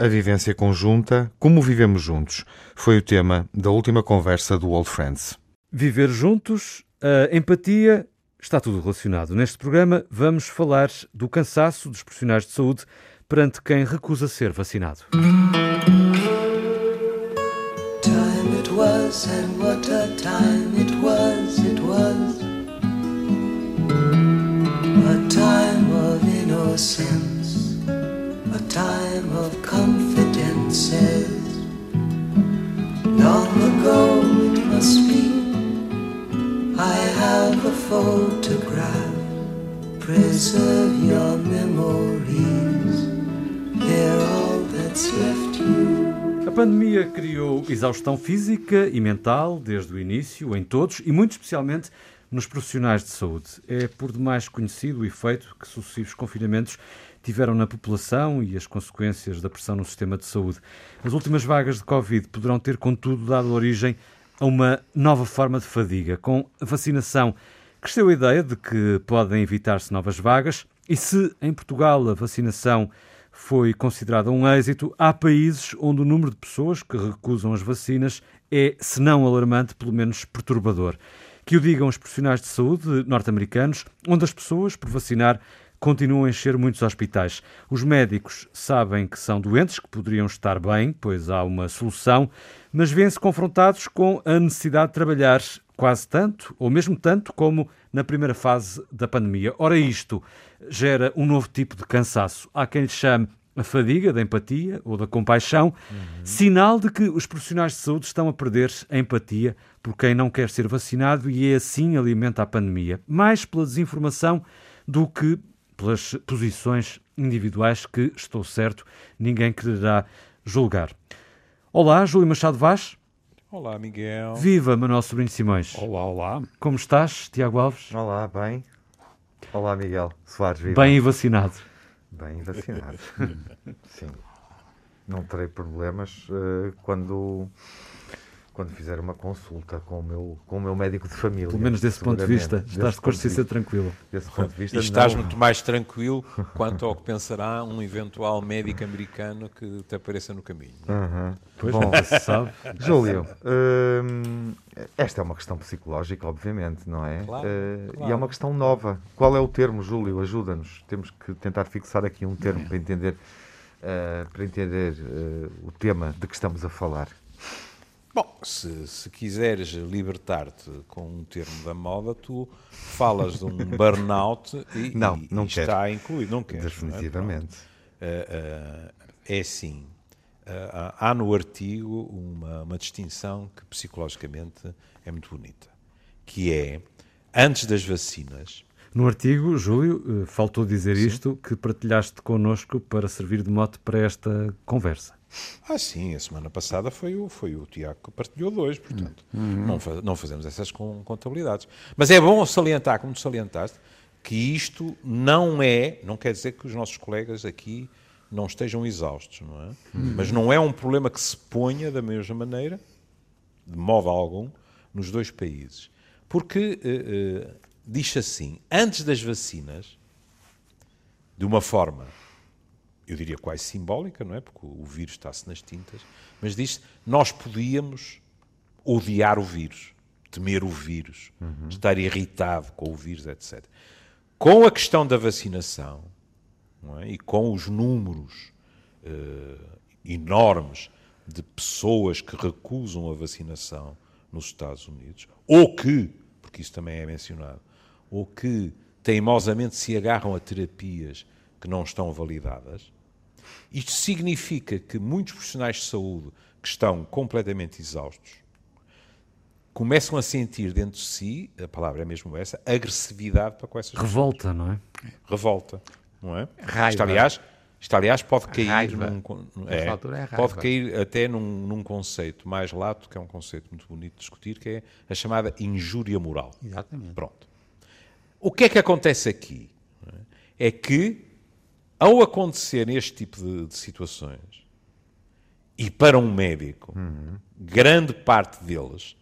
a vivência conjunta, como vivemos juntos, foi o tema da última conversa do Old Friends. Viver juntos, a empatia, está tudo relacionado. Neste programa vamos falar do cansaço dos profissionais de saúde perante quem recusa ser vacinado. Time it was and what a time it was, it was a time of innocence, a time of Must be I have a photograph. Preserve your memories. They're all that's left you. A pandemia criou exaustão física e mental desde o início em todos e muito especialmente nos profissionais de saúde. É por demais conhecido o efeito que sucessivos confinamentos tiveram na população e as consequências da pressão no sistema de saúde. As últimas vagas de Covid poderão ter, contudo, dado origem a uma nova forma de fadiga. Com a vacinação, cresceu a ideia de que podem evitar-se novas vagas e se em Portugal a vacinação foi considerada um êxito, há países onde o número de pessoas que recusam as vacinas é, se não alarmante, pelo menos perturbador. Que o digam os profissionais de saúde norte-americanos, onde as pessoas, por vacinar, continuam a encher muitos hospitais. Os médicos sabem que são doentes, que poderiam estar bem, pois há uma solução, mas vêem-se confrontados com a necessidade de trabalhar quase tanto, ou mesmo tanto, como na primeira fase da pandemia. Ora, isto gera um novo tipo de cansaço. Há quem lhe chame a fadiga da empatia ou da compaixão, uhum. sinal de que os profissionais de saúde estão a perder a empatia por quem não quer ser vacinado e é assim alimenta a pandemia. Mais pela desinformação do que pelas posições individuais que, estou certo, ninguém quererá julgar. Olá, Júlio Machado Vaz. Olá, Miguel. Viva, Manuel Sobrinho Simões. Olá, olá. Como estás, Tiago Alves? Olá, bem. Olá, Miguel Soares. Viva. Bem vacinado. Bem vacinado. Sim. Não terei problemas uh, quando quando fizer uma consulta com o meu, com o meu médico de família. Pelo menos desse ponto de vista, estás de consciência tranquilo. Desse ponto de vista, e estás não... muito mais tranquilo quanto ao que pensará um eventual médico americano que te apareça no caminho. Uhum. Pois Bom, se sabe. Júlio, hum, esta é uma questão psicológica, obviamente, não é? Claro, uh, claro. E é uma questão nova. Qual é o termo, Júlio? Ajuda-nos. Temos que tentar fixar aqui um termo é. para entender, uh, para entender uh, o tema de que estamos a falar. Bom, se, se quiseres libertar-te com um termo da moda, tu falas de um burnout e, não, e, não e está incluído. Não queres, Definitivamente. Não é? Uh, uh, é assim. Uh, há no artigo uma, uma distinção que psicologicamente é muito bonita, que é, antes das vacinas, no artigo, Júlio, faltou dizer Sim. isto que partilhaste connosco para servir de mote para esta conversa. Ah, sim, a semana passada foi o, foi o Tiago que partilhou dois, portanto, uhum. não, não fazemos essas contabilidades. Mas é bom salientar, como tu salientaste, que isto não é, não quer dizer que os nossos colegas aqui não estejam exaustos, não é? Uhum. Mas não é um problema que se ponha da mesma maneira, de modo algum, nos dois países. Porque, uh, uh, diz assim, antes das vacinas, de uma forma eu diria quase simbólica, não é? Porque o vírus está-se nas tintas, mas diz nós podíamos odiar o vírus, temer o vírus, uhum. estar irritado com o vírus, etc. Com a questão da vacinação é? e com os números uh, enormes de pessoas que recusam a vacinação nos Estados Unidos, ou que, porque isso também é mencionado, ou que teimosamente se agarram a terapias que não estão validadas, isto significa que muitos profissionais de saúde que estão completamente exaustos começam a sentir dentro de si, a palavra é mesmo essa, agressividade para com essas Revolta, pessoas. não é? Revolta, não é? Raiva. Isto, aliás, isto, aliás, pode cair, raiva. num, é, é pode cair até num, num, conceito mais lato, que é um conceito muito bonito de discutir, que é a chamada injúria moral. Exatamente. Pronto. O que é que acontece aqui? É que ao acontecer este tipo de, de situações, e para um médico, uhum. grande parte deles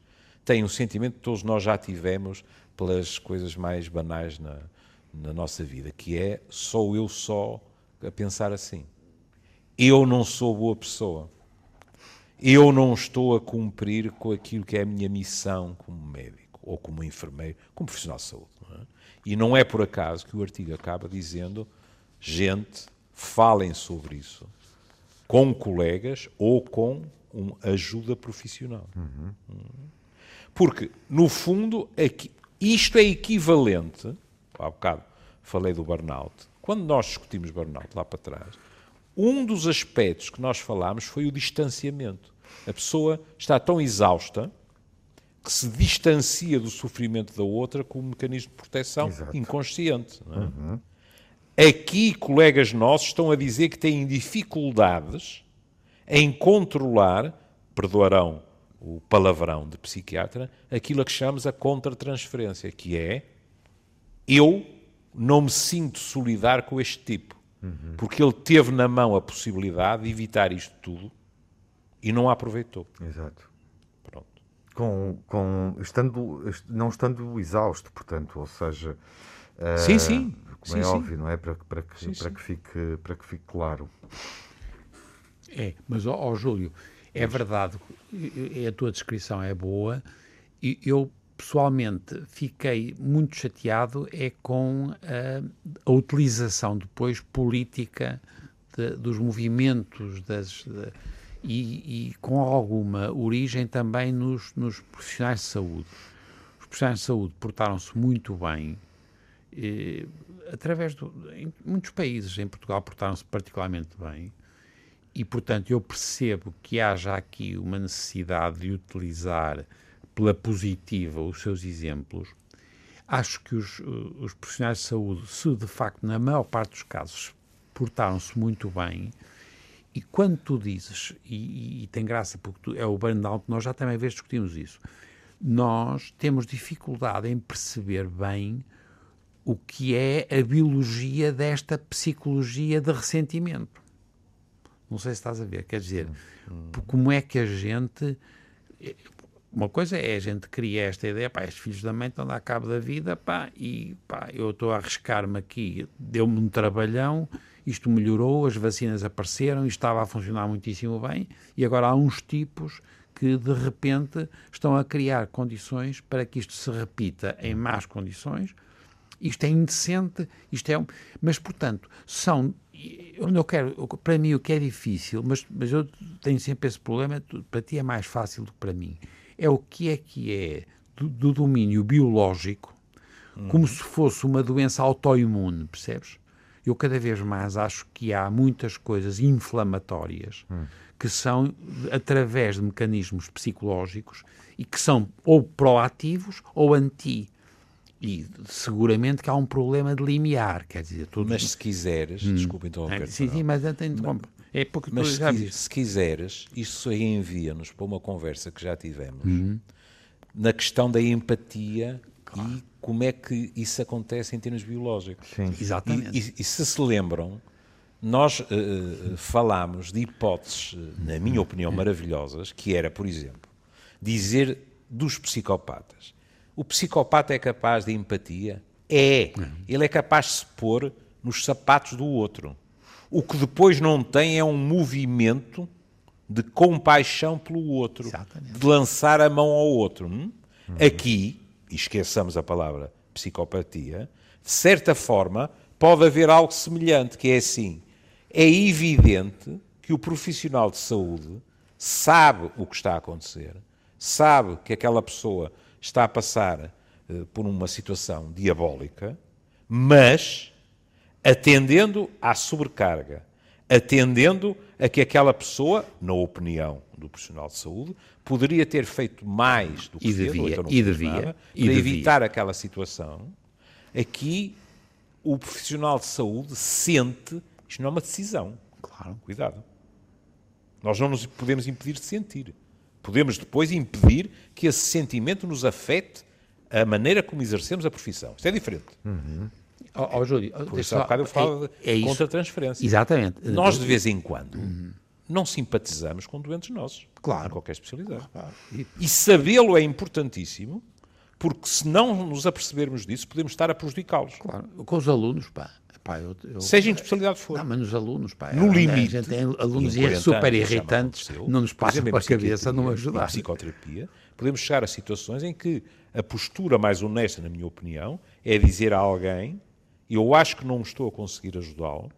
tem um sentimento que todos nós já tivemos pelas coisas mais banais na, na nossa vida, que é sou eu só a pensar assim. eu não sou boa pessoa. Eu não estou a cumprir com aquilo que é a minha missão como médico, ou como enfermeiro, como profissional de saúde. Não é? E não é por acaso que o artigo acaba dizendo: gente, falem sobre isso com colegas ou com uma ajuda profissional. Uhum. Porque, no fundo, isto é equivalente, há bocado falei do burnout, quando nós discutimos burnout lá para trás, um dos aspectos que nós falámos foi o distanciamento. A pessoa está tão exausta que se distancia do sofrimento da outra com um mecanismo de proteção Exato. inconsciente. É? Uhum. Aqui, colegas nossos estão a dizer que têm dificuldades em controlar, perdoarão o palavrão de psiquiatra, aquilo a que chamamos a contratransferência, que é eu não me sinto solidário com este tipo, uhum. porque ele teve na mão a possibilidade de evitar isto tudo e não a aproveitou. Exato. Pronto. Com, com, estando, não estando exausto, portanto, ou seja... Sim, uh, sim. Como sim, é sim. óbvio, não é? Para, para, que, sim, para, Que fique, para que fique claro. É, mas, ó, ó Júlio, é verdade, a tua descrição é boa, e eu pessoalmente fiquei muito chateado é com a, a utilização depois política de, dos movimentos das, de, e, e, com alguma origem também nos, nos, profissionais de saúde. Os profissionais de saúde portaram-se muito bem, eh, através do, em muitos países, em Portugal portaram-se particularmente bem, e portanto eu percebo que haja aqui uma necessidade de utilizar pela positiva os seus exemplos, acho que os, os profissionais de saúde, se de facto, na maior parte dos casos, portaram-se muito bem, e quando tu dizes, e, e, e tem graça porque tu, é o burnout, nós já também vez discutimos isso, nós temos dificuldade em perceber bem o que é a biologia desta psicologia de ressentimento. Não sei se estás a ver, quer dizer, hum. como é que a gente uma coisa é a gente cria esta ideia, pá, estes filhos da mãe estão a dar cabo da vida, pá, e pá, eu estou a arriscar-me aqui, deu-me um trabalhão, isto melhorou, as vacinas apareceram, isto estava a funcionar muitíssimo bem, e agora há uns tipos que de repente estão a criar condições para que isto se repita em más condições. Isto é indecente, isto é. Mas, portanto, são. Eu quero, para mim, o que é difícil, mas, mas eu tenho sempre esse problema, para ti é mais fácil do que para mim é o que é que é do, do domínio biológico, uhum. como se fosse uma doença autoimune, percebes? Eu cada vez mais acho que há muitas coisas inflamatórias uhum. que são através de mecanismos psicológicos e que são ou proativos ou anti. E seguramente que há um problema de limiar, quer dizer... Tudo... Mas se quiseres, hum. desculpa interromper. É, sim, sim, mas interrompo. É porque Mas se, se, quiseres, isso aí envia-nos para uma conversa que já tivemos uhum. na questão da empatia claro. e como é que isso acontece em termos biológicos. Sim. Exatamente. E, e, e, se se lembram, nós uh, falámos de hipóteses, na minha opinião, maravilhosas, que era, por exemplo, dizer dos psicopatas. O psicopata é capaz de empatia? É. Uhum. Ele é capaz de se pôr nos sapatos do outro. O que depois não tem é um movimento de compaixão pelo outro, Exatamente. de lançar a mão ao outro. Hum? Uhum. Aqui, esqueçamos a palavra psicopatia, de certa forma pode haver algo semelhante, que é assim: é evidente que o profissional de saúde sabe o que está a acontecer, sabe que aquela pessoa está a passar uh, por uma situação diabólica, mas atendendo à sobrecarga, atendendo a que aquela pessoa, na opinião do profissional de saúde, poderia ter feito mais do que e fez, devia, então e devia, nada, e para devia. evitar aquela situação. Aqui, o profissional de saúde sente, isto não é uma decisão. Claro. Cuidado. Nós não nos podemos impedir de sentir. Podemos depois impedir que esse sentimento nos afete a maneira como exercemos a profissão. Isto é diferente. Uhum. Oh, oh, Júlio, Por isso, há bocado eu falo é, é contra-transferência. Exatamente. Nós, de vez em quando, uhum. não simpatizamos com doentes nossos. Claro. Qualquer especialidade. Claro. E, e sabê-lo é importantíssimo, porque se não nos apercebermos disso, podemos estar a prejudicá-los. Claro. Com os alunos, pá. Pá, eu, eu, Seja em que especialidade for. Não, mas nos alunos, pá. No a- limite, A gente tem alunos em e é 40 super irritantes, não nos passa pela cabeça não ajudar. Em psicoterapia, podemos chegar a situações em que a postura mais honesta, na minha opinião, é dizer a alguém eu acho que não estou a conseguir ajudá-lo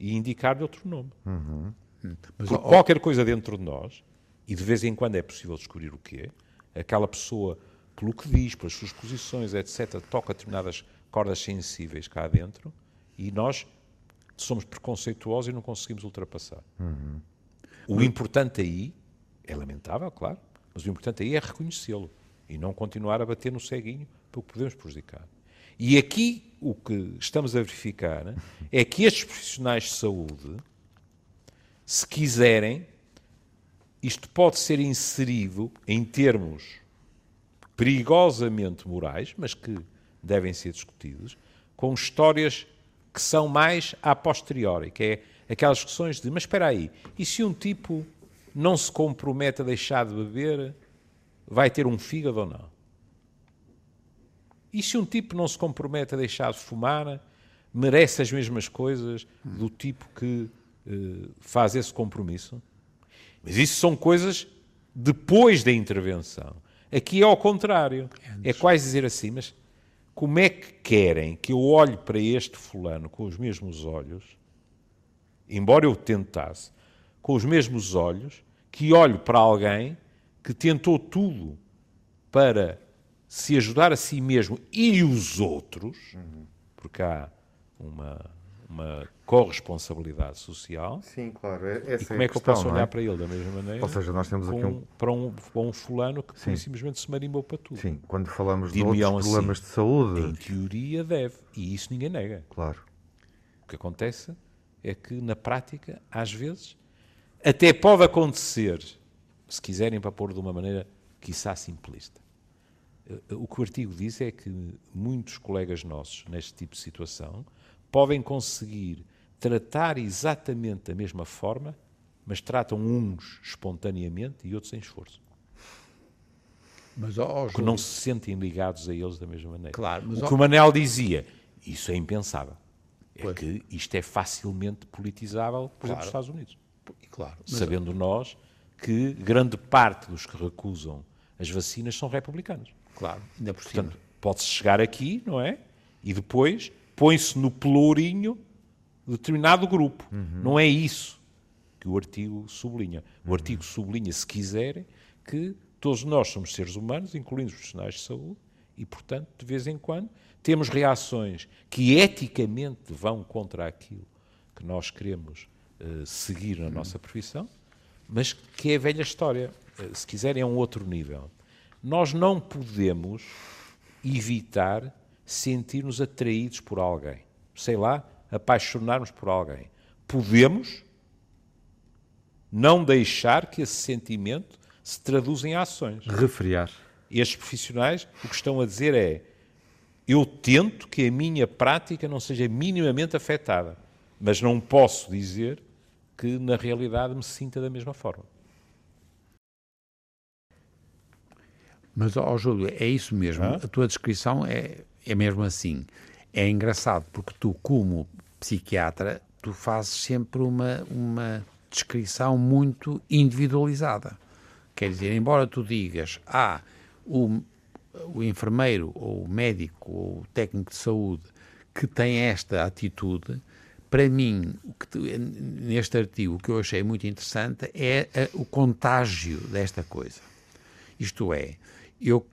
e indicar-lhe outro nome. Mas, Porque ó, qualquer coisa dentro de nós, e de vez em quando é possível descobrir o que é, aquela pessoa, pelo que diz, pelas suas posições, etc., toca determinadas cordas sensíveis cá dentro e nós somos preconceituosos e não conseguimos ultrapassar. O importante aí, é lamentável, claro, mas o importante aí é reconhecê-lo e não continuar a bater no ceguinho porque podemos prejudicar. E aqui o que estamos a verificar né, é que estes profissionais de saúde, se quiserem, isto pode ser inserido em termos perigosamente morais, mas que devem ser discutidos, com histórias que são mais a posteriori, que é aquelas questões de, mas espera aí, e se um tipo não se compromete a deixar de beber, vai ter um fígado ou não? E se um tipo não se compromete a deixar de fumar, merece as mesmas coisas do tipo que eh, faz esse compromisso? Mas isso são coisas depois da intervenção. Aqui é ao contrário. É quase dizer assim, mas como é que querem que eu olhe para este fulano com os mesmos olhos, embora eu tentasse, com os mesmos olhos, que olho para alguém que tentou tudo para se ajudar a si mesmo e os outros, porque há uma, uma corresponsabilidade social, Sim, claro. é- Essa e como é, a que eu questão, posso não olhar é? para ele da mesma maneira? Ou seja, nós temos aqui um. para, um, para um fulano que e simplesmente se marimbou para tudo. Sim, quando falamos de outros assim, problemas de saúde. Em teoria deve, e isso ninguém nega. Claro. O que acontece é que, na prática, às vezes, até pode acontecer, se quiserem para pôr de uma maneira, quiçá simplista. Eh, O que o artigo diz é que muitos colegas nossos, neste tipo de situação, podem conseguir tratar exatamente da mesma forma, mas tratam uns espontaneamente e outros em esforço. mas, Porque Júlio, não se sentem ligados a eles da mesma maneira. Claro, mas o que o Manel dizia, isso é impensável. É Pois. que isto é facilmente politizável, por exemplo, Claro. nos Estados Unidos. claro, mas, Sabendo nós que grande parte dos que recusam as vacinas são republicanos. claro, ainda por cima. Portanto, pode-se chegar aqui, não é? E depois põe-se no pelourinho de determinado grupo. Não é isso que o artigo sublinha. O artigo sublinha, se quiserem, que todos nós somos seres humanos, incluindo os profissionais de saúde, e, portanto, de vez em quando, temos reações que eticamente vão contra aquilo que nós queremos eh, seguir na nossa profissão, mas que é a velha história. Eh, se quiserem, é um outro nível. Nós não podemos evitar sentir-nos atraídos por alguém. Sei lá, apaixonarmos por alguém. Podemos não deixar que esse sentimento se traduza em ações. Refriar. Estes profissionais o que estão a dizer é: eu tento que a minha prática não seja minimamente afetada, mas não posso dizer que na realidade me sinta da mesma forma. Mas, ó Júlio, é isso mesmo. Hã? A tua descrição é, é mesmo assim. É engraçado porque tu, como psiquiatra, tu fazes sempre uma, uma descrição muito individualizada. Quer dizer, embora tu digas, ah, o, o enfermeiro, ou o médico, ou o técnico de saúde que tem esta atitude, para mim, neste artigo, o que eu achei muito interessante é a- o contágio desta coisa. Isto é, eu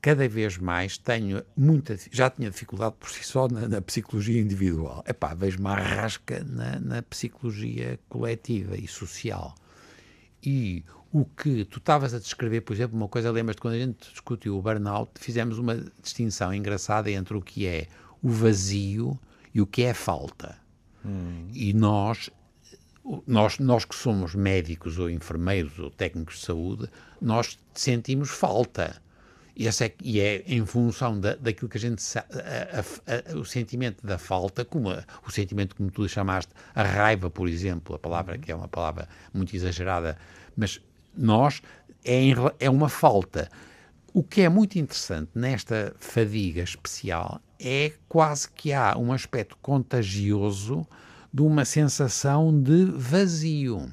cada vez mais tenho muita. Já tinha dificuldade por si só na, na psicologia individual. Epá, vejo uma rasca na, na psicologia coletiva e social. E o que tu estavas a descrever, por exemplo, uma coisa, lembras-te quando a gente discutiu o burnout, fizemos uma distinção engraçada entre o que é o vazio e o que é falta. E nós nós, nós que somos médicos ou enfermeiros ou técnicos de saúde, nós sentimos falta. E, essa é, e é em função da, daquilo que a gente sa- a- a- a- o sentimento da falta, como o sentimento como tu chamaste, a raiva, por exemplo, a palavra que é uma palavra muito exagerada, mas nós é, em é uma falta. O que é muito interessante nesta fadiga especial é quase que há um aspecto contagioso de uma sensação de vazio.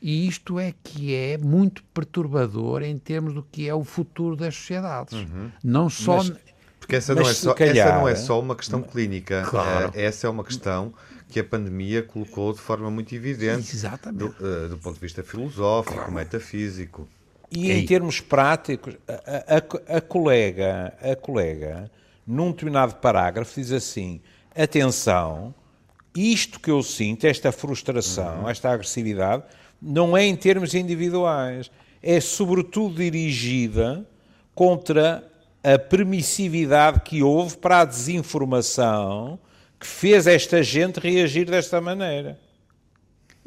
E isto é que é muito perturbador em termos do que é o futuro das sociedades. Uhum. Não só. Mas- Porque essa Mas não, é só, calhar- essa não é só uma questão clínica. Claro. Eh, essa é uma questão que a pandemia colocou de forma muito evidente Exatamente. do, eh, do ponto de vista filosófico, metafísico. E Ei. em termos práticos, a, a- a colega, a colega, num determinado parágrafo, diz assim: atenção, isto que eu sinto, esta frustração, esta agressividade, não é em termos individuais, é sobretudo dirigida contra a permissividade que houve para a desinformação que fez esta gente reagir desta maneira.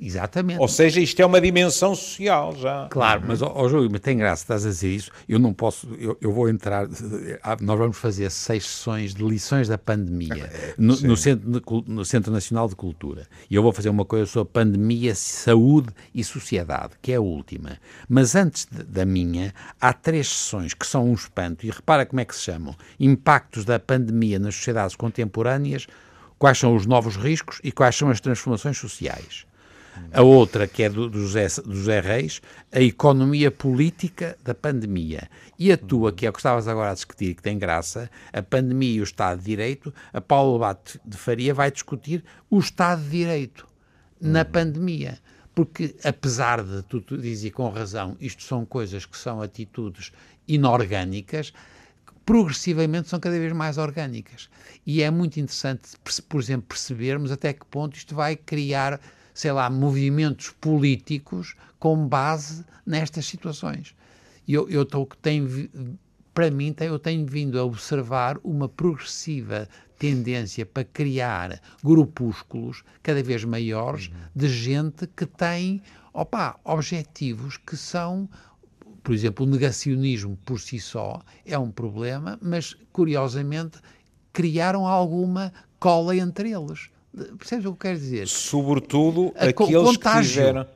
Exatamente. Ou seja, isto é uma dimensão social já. Claro, mas, ó, ó, Júlio, mas tem graça, estás a dizer isso. Eu não posso, eu, eu vou entrar. ah, Nós vamos fazer seis sessões de lições da pandemia no, no Centro, no Centro Nacional de Cultura. E eu vou fazer uma coisa sobre pandemia, saúde e sociedade, que é a última. Mas antes de- da minha, há três sessões que são um espanto. E repara como é que se chamam: Impactos da pandemia nas sociedades contemporâneas, quais são os novos riscos e quais são as transformações sociais. A outra, que é do, do, José, do José Reis, a economia política da pandemia. E a tua, que é o que estavas agora a discutir, que tem graça, a pandemia e o Estado de Direito, a Paulo Bate de Faria vai discutir o Estado de Direito na pandemia. Porque, apesar de, tu, tu dizes e com razão, isto são coisas que são atitudes inorgânicas, progressivamente são cada vez mais orgânicas. E é muito interessante, por exemplo, percebermos até que ponto isto vai criar, sei lá, movimentos políticos com base nestas situações. E eu, eu tô, tenho, para mim, eu tenho vindo a observar uma progressiva tendência para criar grupúsculos cada vez maiores de gente que tem, opa, objetivos que são por exemplo, o negacionismo por si só é um problema, mas curiosamente criaram alguma cola entre eles. Percebes o que quero dizer? sobretudo A aqueles que contágio. tiveram,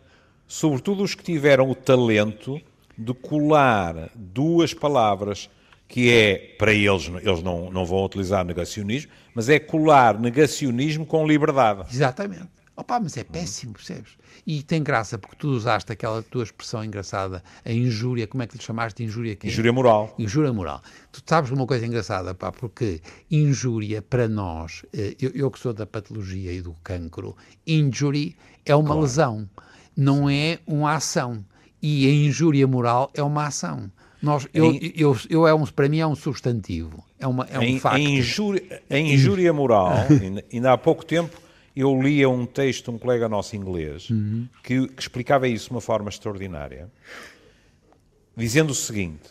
sobretudo os que tiveram o talento de colar duas palavras que é, para eles, eles não, não vão utilizar negacionismo, mas é colar negacionismo com liberdade. Exatamente. Opa, mas é péssimo, percebes? E tem graça, porque tu usaste aquela tua expressão engraçada, a injúria, como é que lhe chamaste? Injúria quê? Injúria moral. Injúria moral. Tu sabes uma coisa engraçada, pá, porque injúria para nós, eh, eu, eu que sou da patologia e do cancro, injury é uma lesão, não é uma ação. E a injúria moral é uma ação. Nós, eu, Em- eu, eu é um, para mim é um substantivo, é, uma, é um em, facto. em injúria, em injúria moral, ainda há pouco tempo, eu lia um texto de um colega nosso inglês Uhum. que, que explicava isso de uma forma extraordinária, dizendo o seguinte: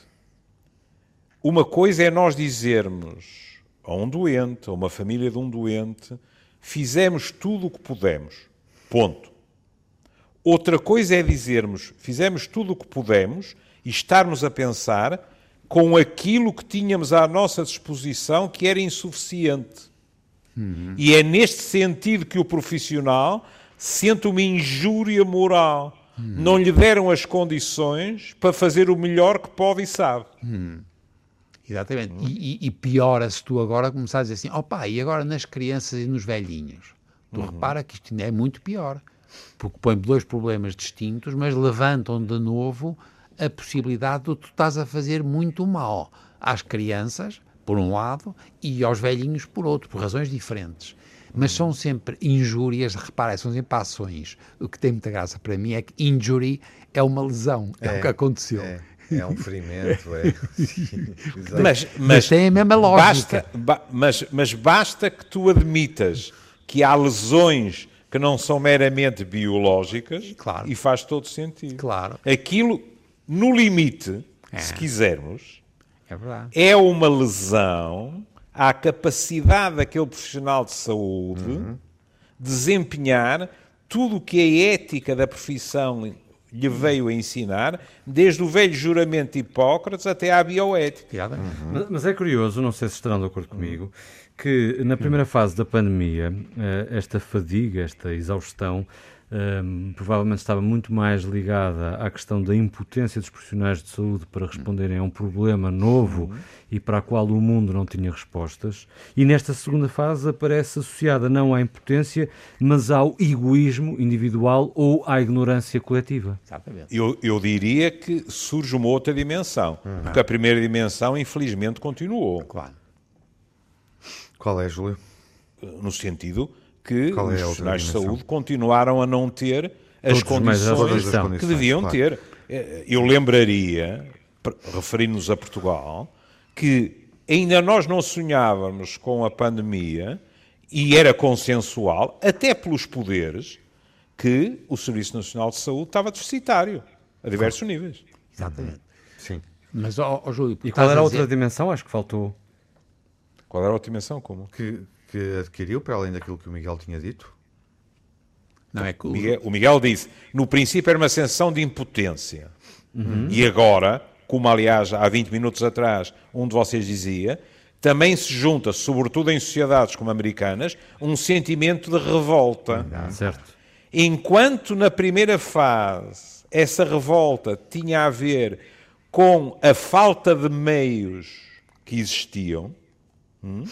uma coisa é nós dizermos a um doente, a uma família de um doente, fizemos tudo o que pudemos. Ponto. Outra coisa é dizermos fizemos tudo o que pudemos e estarmos a pensar com aquilo que tínhamos à nossa disposição que era insuficiente. E é neste sentido que o profissional sente uma injúria moral. Não lhe deram as condições para fazer o melhor que pode e sabe. Exatamente. E, e, e piora se tu agora começares a dizer assim, opa, e agora nas crianças e nos velhinhos? Tu repara que isto ainda é muito pior. Porque põe dois problemas distintos, mas levantam de novo a possibilidade de tu estás a fazer muito mal às crianças, por um lado, e aos velhinhos, por outro, por razões diferentes. Mas são sempre injúrias, repara, são sempre ações. O que tem muita graça para mim é que injury é uma lesão, é, o que aconteceu. É, é um ferimento, é. Exato. Mas, Mas tem a mesma lógica. Basta, ba- mas, mas basta que tu admitas que há lesões que não são meramente biológicas Claro. e faz todo sentido. Claro. Aquilo, no limite, É. se quisermos, É verdade. é uma lesão à capacidade daquele profissional de saúde Uhum. desempenhar tudo o que a ética da profissão lhe veio a ensinar, desde o velho juramento de Hipócrates até à bioética. Exatamente. Mas, mas é curioso, não sei se estarão de acordo comigo, que na primeira fase da pandemia, eh, esta fadiga, esta exaustão, um, provavelmente estava muito mais ligada à questão da impotência dos profissionais de saúde para responderem a um problema novo uhum. e para a qual o mundo não tinha respostas. E nesta segunda fase aparece associada não à impotência, mas ao egoísmo individual ou à ignorância coletiva. Exatamente. Eu, eu diria que surge uma outra dimensão, uhum. porque a primeira dimensão, infelizmente, continuou. Claro. Qual é, Júlio? No sentido que Qual os é profissionais de saúde continuaram a não ter as condições que deviam claro. ter. Eh, eu lembraria, referindo-nos a Portugal, que ainda nós não sonhávamos com a pandemia e era consensual, até pelos poderes, que o Serviço Nacional de Saúde estava deficitário a diversos claro. níveis. Exatamente. Sim. Mas, ó, ó Júlio, e qual era a outra dimensão? Acho que faltou. Qual era a outra dimensão? Como? Que que adquiriu, para além daquilo que o Miguel tinha dito? Não, é que o... Miguel, o Miguel disse, no princípio era uma sensação de impotência. Uhum. E agora, como aliás há 20 minutos atrás um de vocês dizia, também se junta, sobretudo em sociedades como americanas, um sentimento de revolta. Uhum. Certo. Enquanto na primeira fase essa revolta tinha a ver com a falta de meios que existiam, hum,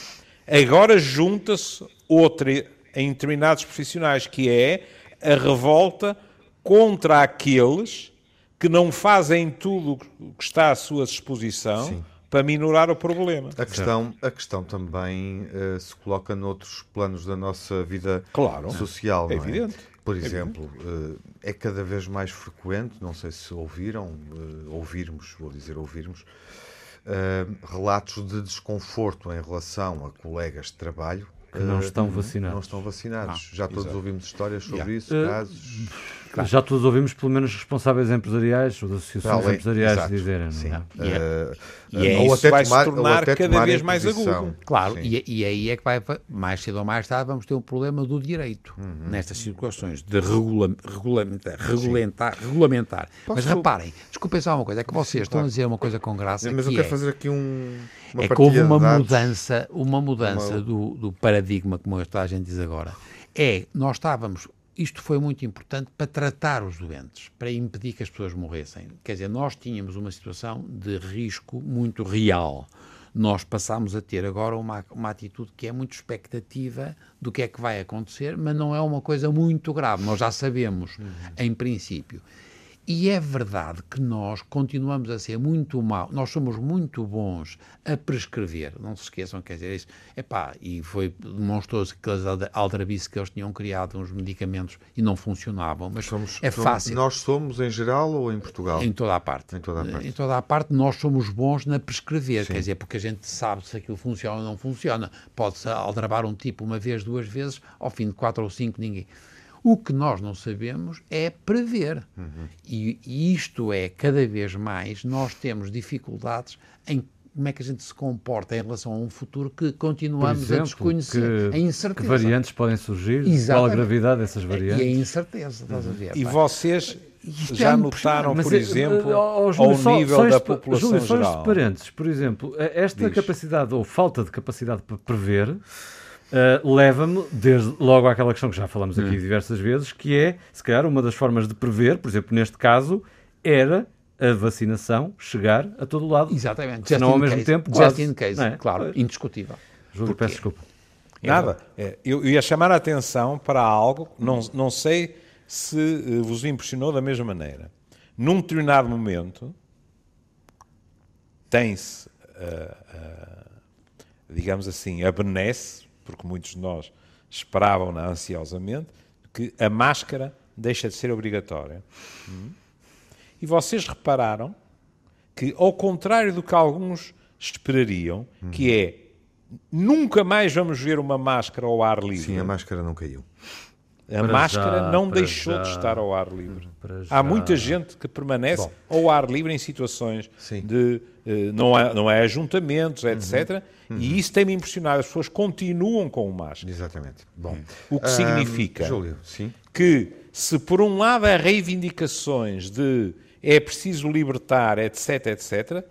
Agora junta-se outra em determinados profissionais, que é a revolta contra aqueles que não fazem tudo o que está à sua disposição Sim. para minorar o problema. A questão, a questão também uh, se coloca noutros planos da nossa vida claro, social. É, é evidente. Por exemplo, uh, é cada vez mais frequente, não sei se ouviram, uh, ouvirmos, vou dizer ouvirmos, uh, relatos de desconforto em relação a colegas de trabalho que não estão vacinados. Não estão vacinados. Ah, Já todos exato. ouvimos histórias sobre yeah. isso, casos. Claro. Já todos ouvimos, pelo menos, responsáveis empresariais ou associações Além, empresariais exato. dizerem. Sim. Não é? E, é, uh, e é ou até vai tomar, se tornar cada vez mais agudo. Claro, e, e, aí é que vai, mais cedo ou mais tarde, vamos ter um problema do direito uhum. nestas situações de regula, regulamentar. regulamentar, regulamentar. Mas reparem, desculpem só uma coisa, é que vocês Sim, estão claro. a dizer uma coisa com graça. Mas eu quero é, fazer aqui um. é que houve uma mudança, uma mudança uma... Do, do paradigma, como a gente diz agora. É, nós estávamos isto foi muito importante para tratar os doentes, para impedir que as pessoas morressem. Quer dizer, nós tínhamos uma situação de risco muito real. Nós passámos a ter agora uma, uma atitude que é muito expectativa do que é que vai acontecer, mas não é uma coisa muito grave. Nós já sabemos, uhum. em princípio. E é verdade que nós continuamos a ser muito mal, nós somos muito bons a prescrever, não se esqueçam, quer dizer, isso, epá, e foi, demonstrou-se que aqueles aldrabices que eles tinham criado uns medicamentos e não funcionavam, mas somos, é somos, fácil. Nós somos em geral ou em Portugal? Em toda a parte. Em toda a parte. Em toda a parte nós somos bons na prescrever, Sim. quer dizer, porque a gente sabe se aquilo funciona ou não funciona. Pode-se aldrabar um tipo uma vez, duas vezes, ao fim de quatro ou cinco ninguém o que nós não sabemos é prever. Uhum. E, e isto é, cada vez mais, nós temos dificuldades em como é que a gente se comporta em relação a um futuro que continuamos exemplo, a desconhecer. Que, a incerteza. Que variantes podem surgir? Exatamente. Qual a gravidade dessas variantes? E a incerteza, estás a ver. E vocês isto já é notaram, por exemplo, uh, ao nível só da população Júlio, geral? Só parentes, por exemplo, esta Diz. capacidade ou falta de capacidade para prever uh, leva-me desde logo àquela questão que já falamos aqui hum. diversas vezes, que é, se calhar, uma das formas de prever, por exemplo, neste caso, era a vacinação chegar a todo lado. Exatamente. Senão, ao mesmo case. tempo, quase... Just in case, é? claro, indiscutível. Júlio, peço desculpa. Nada. É, eu ia chamar a atenção para algo, não, não sei se eh, vos impressionou da mesma maneira. Num determinado momento, tem-se, uh, uh, digamos assim, a benesse porque muitos de nós esperavam-na ansiosamente, que a máscara deixa de ser obrigatória. E vocês repararam que, ao contrário do que alguns esperariam, que é nunca mais vamos ver uma máscara ao ar livre. Sim, a máscara não caiu. A para máscara já, não deixou já, de estar ao ar livre. Há muita gente que permanece Bom. ao ar livre em situações Sim. de uh, não, há, não é ajuntamentos, etc. Uhum. E isso tem-me impressionado. As pessoas continuam com o máscara. Exatamente. Bom, o que significa Júlio, que se por um lado há reivindicações de é preciso libertar, etc, etc,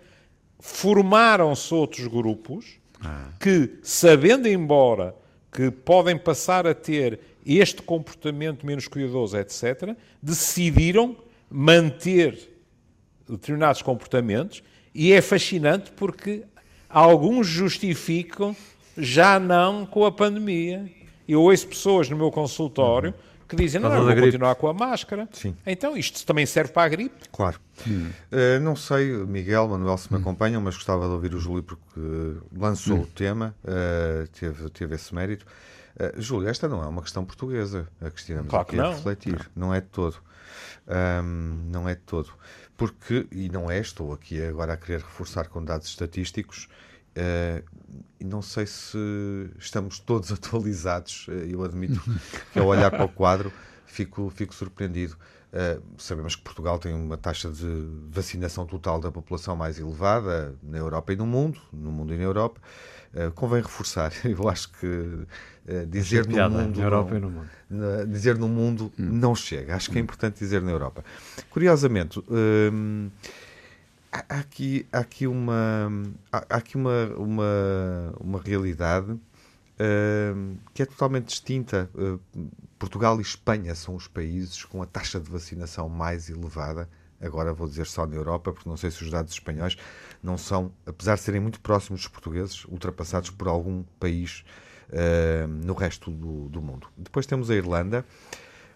formaram-se outros grupos ah. que, sabendo embora que podem passar a ter este comportamento menos cuidadoso, etc., decidiram manter determinados comportamentos e é fascinante porque alguns justificam já não com a pandemia. Eu ouço pessoas no meu consultório que dizem, não, eu causa vou continuar com a máscara. Sim. Então, isto também serve para a gripe. Claro. Uh, não sei, Miguel, Manuel, se me acompanham, mas gostava de ouvir o Júlio porque lançou o tema, uh, teve, teve esse mérito. Uh, Júlio, esta não é uma questão portuguesa, a que estivemos Claro aqui que a não. refletir. Não. é de todo. Ahm, não é de todo. Porque, e não é, estou aqui agora a querer reforçar com dados estatísticos, e não sei se estamos todos atualizados, eh, eu admito que ao olhar para o quadro fico, fico surpreendido. Eh, sabemos que Portugal tem uma taxa de vacinação total da população mais elevada na Europa e no mundo, no mundo e na Europa. Eh, convém reforçar, eu acho que dizer no Piada, mundo. na Europa não- e no mundo. dizer no mundo não chega. Acho que é importante dizer na Europa. Curiosamente, hum, há, aqui, há aqui uma, há, aqui uma, uma, uma realidade hum, que é totalmente distinta. Uh, Portugal e Espanha são os países com a taxa de vacinação mais elevada. Agora vou dizer só na Europa, porque não sei se os dados espanhóis não são, apesar de serem muito próximos dos portugueses, ultrapassados por algum país uh, no resto do, do mundo. Depois temos a Irlanda,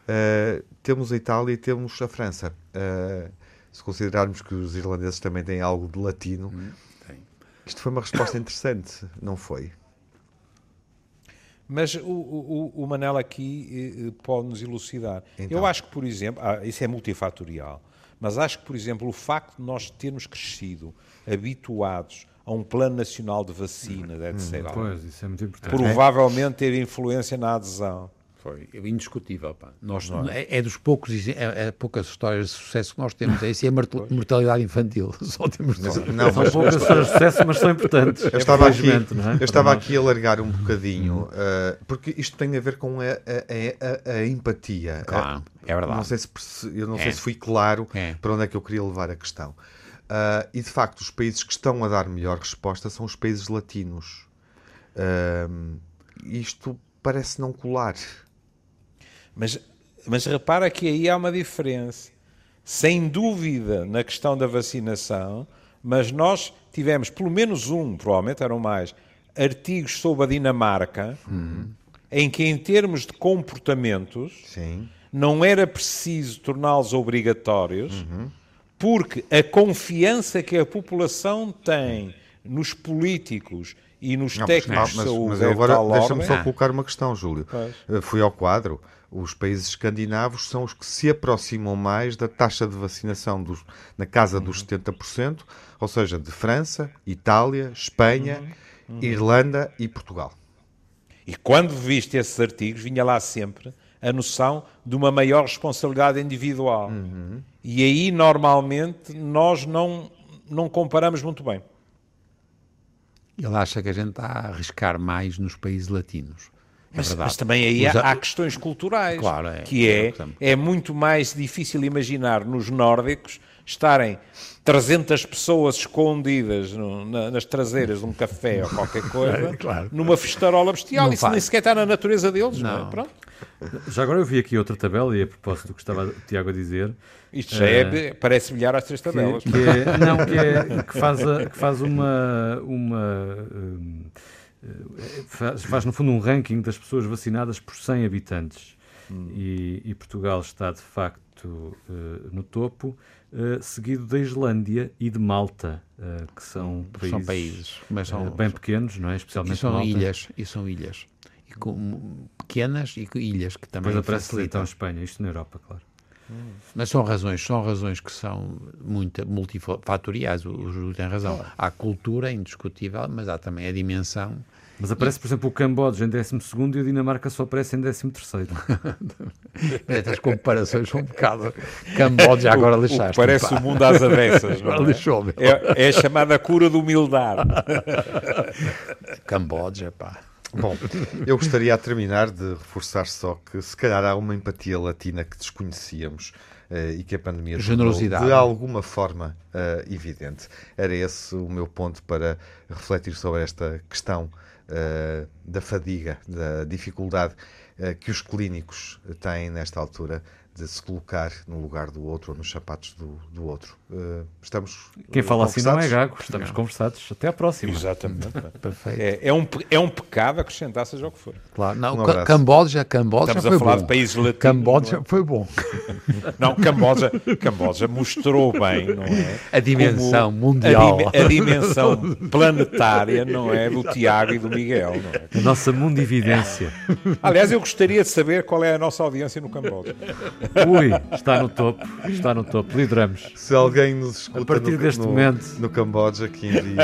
uh, temos a Itália e temos a França. Uh, se considerarmos que os irlandeses também têm algo de latino, isto foi uma resposta interessante, não foi? Mas o, o, o Manel aqui pode nos elucidar. Então. Eu acho que, por exemplo, ah, isso é multifatorial, mas acho que, por exemplo, o facto de nós termos crescido habituados a um plano nacional de vacina, etc., Pois, isso é muito importante. provavelmente teve influência na adesão. Foi indiscutível. Pá. Nós, é? é dos poucos, é, é poucas histórias de sucesso que nós temos. É isso e a mortal- mortalidade infantil. Só temos Mas, não, São mas- poucas histórias de sucesso, mas são importantes. Eu estava aqui, é? eu estava aqui a largar um bocadinho, uh, porque isto tem a ver com a, a- a- a- a empatia. Claro, é verdade. Não sei se, eu não É. sei se fui claro É. para onde é que eu queria levar a questão. Uh, e de facto, os países que estão a dar melhor resposta são os países latinos. Uh, isto parece não colar. Mas, mas repara que aí há uma diferença. Sem dúvida na questão da vacinação, mas nós tivemos pelo menos um, provavelmente eram mais, artigos sobre a Dinamarca, em que, em termos de comportamentos, Sim. não era preciso torná-los obrigatórios, porque a confiança que a população tem nos políticos e nos Não, mas, técnicos mas- de saúde mas é eu de agora deixa-me só colocar uma questão, Júlio. Pois. Uh, Fui ao quadro. Os países escandinavos são os que se aproximam mais da taxa de vacinação dos, na casa dos 70%, ou seja, de França, Itália, Espanha, Irlanda e Portugal. E quando viste esses artigos, vinha lá sempre a noção de uma maior responsabilidade individual. E aí, normalmente, nós não, não comparamos muito bem. Ele acha que a gente está a arriscar mais nos países latinos. É Mas, mas também aí há, há questões culturais, Claro, é. que é, exemplo. é muito mais difícil imaginar nos nórdicos estarem 300 pessoas escondidas no- na- nas traseiras de um café ou qualquer coisa, Claro. numa festarola bestial. Não Isso nem faz. sequer está na natureza deles. Não. é? Não. Pronto. Já agora eu vi aqui outra tabela, e a propósito do que estava o Tiago a dizer, Isto já é, parece bilhar às três que, tabelas. que é, não, que, é, que faz, a- que faz uma, uma hum, eh, faz, faz, no fundo um ranking das pessoas vacinadas por 100 habitantes e, e Portugal está de facto eh, no topo eh, seguido da Islândia e de Malta eh, que são países, São países, mas eh, são, bem pequenos, não é? e especialmente são Malta. ilhas, e são ilhas. Com, pequenas e ilhas que também Depois aparece ali então facilitam. a Espanha, isto na Europa, claro. Mas são razões, são razões que são muito multifatoriais, o, o Júlio tem razão. Há cultura indiscutível, mas há também a dimensão. Mas aparece, por exemplo, o Camboja em 12 e a Dinamarca só aparece em 13 Estas comparações são um bocado. Camboja agora O lixaste. parece o mundo às avessas. não Agora é? lixou-me. É, é a chamada cura da humildade. Camboja, pá. Bom, eu gostaria a terminar de reforçar só que se calhar há uma empatia latina que desconhecíamos eh, e que a pandemia Generosidade. de alguma forma eh, evidente. Era esse o meu ponto para refletir sobre esta questão uh, da fadiga, da dificuldade uh, que os clínicos têm nesta altura de se colocar no lugar do outro ou nos sapatos do, do outro. Uh, estamos. Quem fala assim não é gago, estamos não. conversados. Até à próxima. Exatamente. Perfeito. É, é, um, é um pecado acrescentar, seja o que for. Claro, não, um Camboja, Camboja Estamos foi a falar bom. de países latinos. Camboja é? foi bom. Não, Camboja, Camboja mostrou bem, não é? A dimensão Como mundial. A, a, dimensão planetária, não é? Do Tiago e do Miguel, não é? A nossa mundividência. Aliás, eu gostaria de saber qual é a nossa audiência no Camboja. Ui, está no topo, está no topo, lideramos. Se alguém nos escuta a partir no, deste no, momento no Camboja, que envie,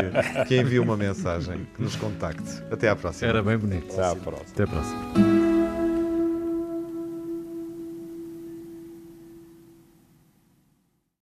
que envie uma mensagem, que nos contacte. Até à próxima. Era bem bonito. Até à próxima. Até à próxima.